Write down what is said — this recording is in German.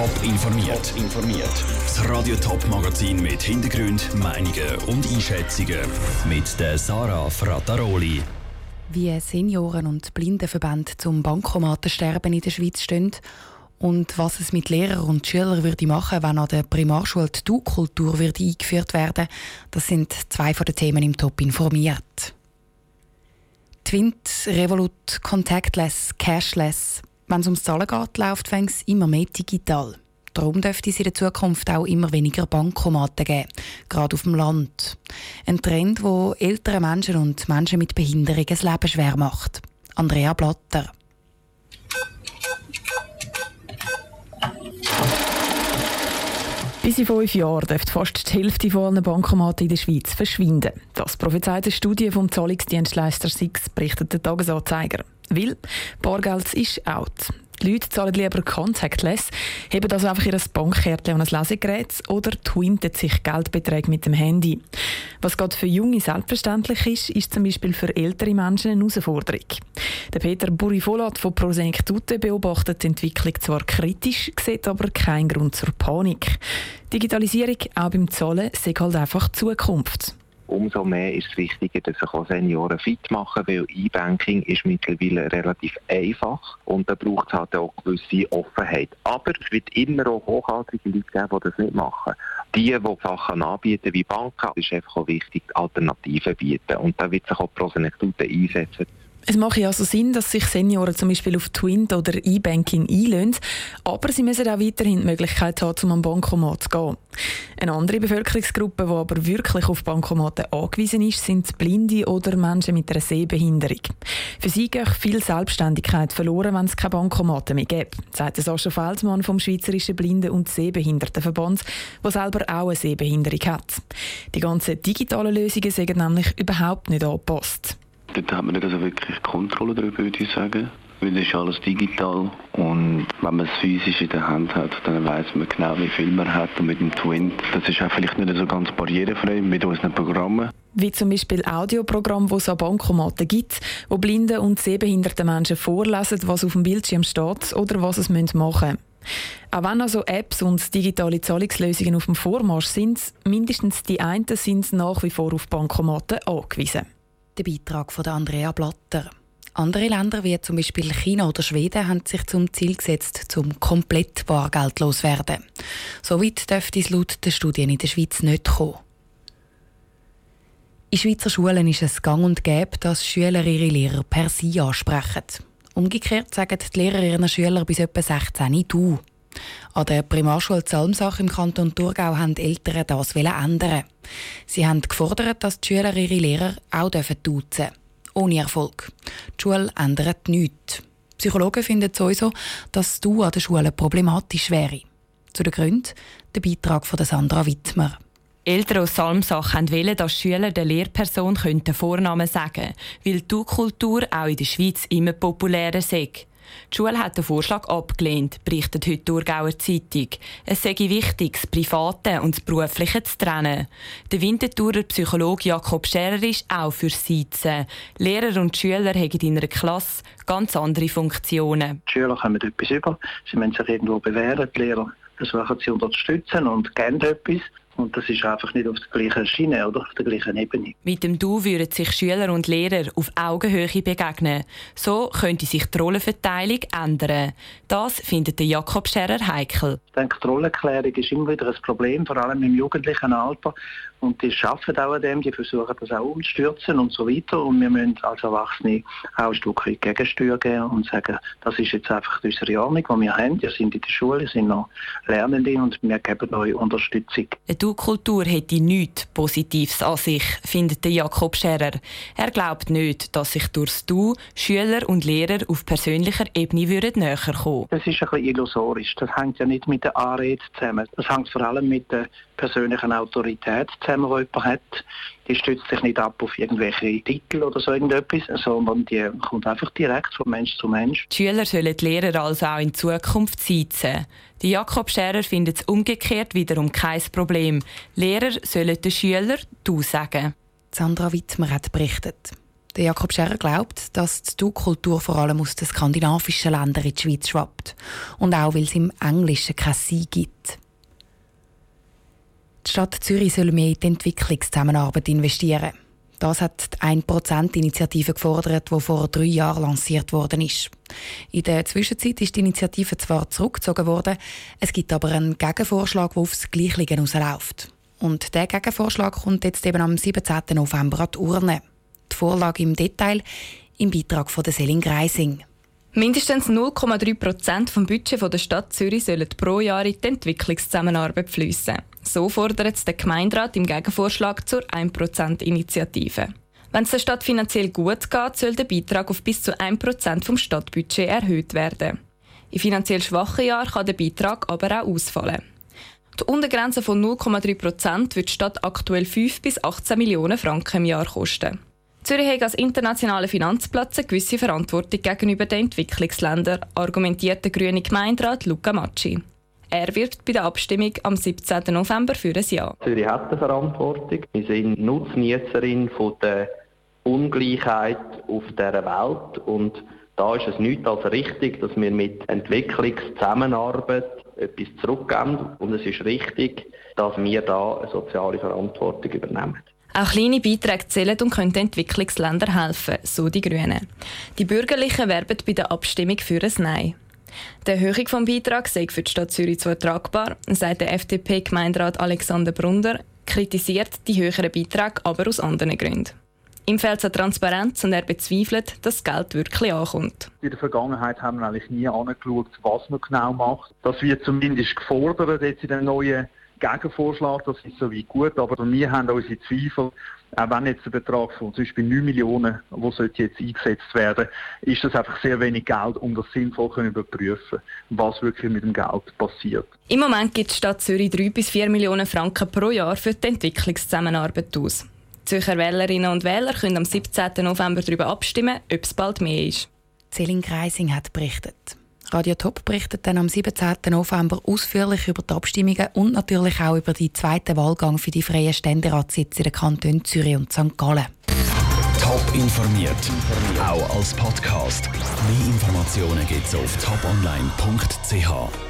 Top informiert. informiert. Das Radio Top Magazin mit Hintergrund, Meinungen und Einschätzungen mit der Sarah Frataroli. Wie Senioren und Blindenverbände zum Bankomatensterben in der Schweiz stehen und was es mit Lehrern und Schülern würde machen, wenn an der Primarschule die Du-Kultur eingeführt werden, das sind zwei von den Themen im Top informiert. Twint, Revolut, Contactless, Cashless. Wenn es ums Zahlen geht, läuft es immer mehr digital. Darum dürfte es in der Zukunft auch immer weniger Bankomaten geben, gerade auf dem Land. Ein Trend, der ältere Menschen und Menschen mit Behinderung das Leben schwer macht. Andrea Blatter. Bis in fünf Jahren dürfte fast die Hälfte von allen Bankomaten in der Schweiz verschwinden. Das prophezeit eine Studie vom Zahlungsdienstleister SIX, berichtet der Tagesanzeiger. Weil Bargeld ist out. Die Leute zahlen lieber contactless, haben also einfach ihr Bankkärtchen und ein Lesegerät oder twinten sich Geldbeträge mit dem Handy. Was gerade für Junge selbstverständlich ist, ist zum Beispiel für ältere Menschen eine Herausforderung. Der Peter Burifolat von Prosenektute beobachtet die Entwicklung zwar kritisch, sieht aber keinen Grund zur Panik. Digitalisierung auch beim Zahlen sei halt einfach Zukunft umso mehr ist es wichtiger, dass sich auch Senioren fit machen, weil E-Banking ist mittlerweile relativ einfach und da braucht es halt auch gewisse Offenheit. Aber es wird immer auch hochhaltige Leute geben, die das nicht machen. Die, die Sachen anbieten wie Banken, ist einfach auch wichtig, Alternativen bieten und da wird sich auch Prosenektute einsetzen. Es macht also Sinn, dass sich Senioren zum Beispiel auf Twint oder E-Banking einlösen, aber sie müssen auch weiterhin die Möglichkeit haben, zum Bankomat zu gehen. Eine andere Bevölkerungsgruppe, die aber wirklich auf Bankomaten angewiesen ist, sind Blinde oder Menschen mit einer Sehbehinderung. Für sie geht viel Selbstständigkeit verloren, wenn es keine Bankomaten mehr gibt, sagt Sascha Feldmann vom Schweizerischen Blinden- und Sehbehindertenverband, der selber auch eine Sehbehinderung hat. Die ganzen digitalen Lösungen sind nämlich überhaupt nicht angepasst. Dort hat man nicht also wirklich Kontrolle darüber, würde ich sagen. Weil es ist alles digital und wenn man es physisch in der Hand hat, dann weiß man genau, wie viel man hat. Und mit dem Twin, das ist auch vielleicht nicht so ganz barrierefrei mit unseren Programmen. Wie zum Beispiel Audioprogramm, wo es an Bankomaten gibt, wo blinde und sehbehinderte Menschen vorlesen, was auf dem Bildschirm steht oder was es machen müssen. Auch wenn also Apps und digitale Zahlungslösungen auf dem Vormarsch sind, mindestens die einen sind nach wie vor auf Bankomaten angewiesen der Beitrag von Andrea Blatter. Andere Länder wie zum Beispiel China oder Schweden haben sich zum Ziel gesetzt, zum komplett bargeldlos werden. Soweit dürfte es laut den Studien in der Schweiz nicht kommen. In Schweizer Schulen ist es gang und gäbe, dass Schüler ihre Lehrer per Sie ansprechen. Umgekehrt sagen die Lehrer ihren Schülern bis etwa 16 «du». An der Primarschule Zalmsach im Kanton Thurgau haben die Eltern das ändern. Sie haben gefordert, dass die Schüler ihre Lehrer auch duzen dürfen. Ohne Erfolg. Die Schule ändert nichts. Psychologen finden sowieso, dass du an der Schule problematisch wäre. Zu den Gründen der Beitrag von Sandra Wittmer. Eltern aus Salmsach wollen, dass Schüler der Lehrperson Vornamen sagen können, weil die Kultur auch in der Schweiz immer populärer ist. Die Schule hat den Vorschlag abgelehnt, berichtet heute die Thurgauer Zeitung. Es sei wichtig, das Private und das Berufliche zu trennen. Der Winterthurer Psychologe Jakob Scherer ist auch für Sitzen. Lehrer und Schüler haben in einer Klasse ganz andere Funktionen. Die Schüler kommen etwas über, sie müssen sich irgendwo bewähren, die Lehrer versuchen sie unterstützen und geben etwas. Und das ist einfach nicht auf der gleichen Schiene oder auf der gleichen Ebene. Mit dem Du würden sich Schüler und Lehrer auf Augenhöhe begegnen. So könnte sich die Rollenverteilung ändern. Das findet Jakob Scherer heikel. Ich denke, die Rollenklärung ist immer wieder ein Problem, vor allem im jugendlichen Alter. Und die arbeiten auch an dem, die versuchen das auch umzustürzen und so weiter. Und wir müssen als Erwachsene auch ein Stück weit Gegensteuer geben und sagen, das ist jetzt einfach unsere Ordnung, die wir haben. Wir sind in der Schule, sind noch Lernende und wir geben euch Unterstützung. Eine Du-Kultur hätte nichts Positives an sich, findet Jakob Scherer. Er glaubt nicht, dass sich durchs Du Schüler und Lehrer auf persönlicher Ebene würden näher kommen Das ist ein bisschen illusorisch. Das hängt ja nicht mit der Anrede zusammen. Das hängt vor allem mit der persönlichen Autorität zusammen, die jemand hat. Die stützt sich nicht ab auf irgendwelche Titel oder so irgendetwas, sondern die kommt einfach direkt von Mensch zu Mensch. Die Schüler sollen die Lehrer also auch in Zukunft sitzen. Die Jakob Scherer findet es umgekehrt wiederum kein Problem. Lehrer sollen den Schülern «du» sagen. Sandra Wittmer hat berichtet. Der Jakob Scherer glaubt, dass die Du-Kultur vor allem aus den skandinavischen Ländern in die Schweiz schwappt. Und auch, weil es im Englischen kein Sie gibt. Die Stadt Zürich soll mehr in die Entwicklungszusammenarbeit investieren. Das hat die 1%-Initiative gefordert, die vor drei Jahren lanciert worden ist. In der Zwischenzeit ist die Initiative zwar zurückgezogen worden, es gibt aber einen Gegenvorschlag, der aufs Gleiche hinausläuft. Und der Gegenvorschlag kommt jetzt eben am 17. November an die Urne. Die Vorlage im Detail im Beitrag von der Selin Greising. Mindestens 0,3 Prozent vom Budget der Stadt Zürich sollen pro Jahr in die Entwicklungszusammenarbeit fließen. So fordert es der Gemeinderat im Gegenvorschlag zur 1%-Initiative. Wenn es der Stadt finanziell gut geht, soll der Beitrag auf bis zu 1% vom Stadtbudget erhöht werden. In finanziell schwachen Jahren kann der Beitrag aber auch ausfallen. Die Untergrenze von 0,3% wird die Stadt aktuell 5 bis 18 Millionen Franken im Jahr kosten. Zürich hat als internationaler Finanzplatz eine gewisse Verantwortung gegenüber den Entwicklungsländern, argumentiert der grüne Gemeinderat Luca Macci. Er wirbt bei der Abstimmung am 17. November für ein Ja. Zürich hat eine Verantwortung. Wir sind Nutznießerin von der Ungleichheit auf dieser Welt und da ist es nichts als richtig, dass wir mit Entwicklungszusammenarbeit etwas zurückgeben und es ist richtig, dass wir da eine soziale Verantwortung übernehmen. Auch kleine Beiträge zählen und können Entwicklungsländern helfen, so die Grünen. Die Bürgerlichen werben bei der Abstimmung für ein Nein. Die Erhöhung des Beitrags sei für die Stadt Zürich zwar tragbar, sagt der FDP-Gemeinderat Alexander Brunder, kritisiert die höheren Beiträge aber aus anderen Gründen. Ihm fehlt es an Transparenz und er bezweifelt, dass das Geld wirklich ankommt. In der Vergangenheit haben wir eigentlich nie angeschaut, was man genau macht. Das wird zumindest gefordert jetzt in den neuen Gegenvorschlag, das ist soweit gut, aber wir haben unsere Zweifel, auch wenn jetzt der Betrag von zum Beispiel 9 Millionen, wo sollte jetzt eingesetzt werden, ist das einfach sehr wenig Geld, um das sinnvoll zu überprüfen, was wirklich mit dem Geld passiert. Im Moment gibt die Stadt Zürich 3 bis 4 Millionen Franken pro Jahr für die Entwicklungszusammenarbeit aus. Die Zürcher Wählerinnen und Wähler können am 17. November darüber abstimmen, ob es bald mehr ist. Celine Greising hat berichtet. Radio Top berichtet dann am 17. November ausführlich über die Abstimmungen und natürlich auch über den zweiten Wahlgang für die freien Ständeratssitze in den Kantonen Zürich und St. Gallen. Top informiert, auch als Podcast. Mehr Informationen gibt es auf toponline.ch.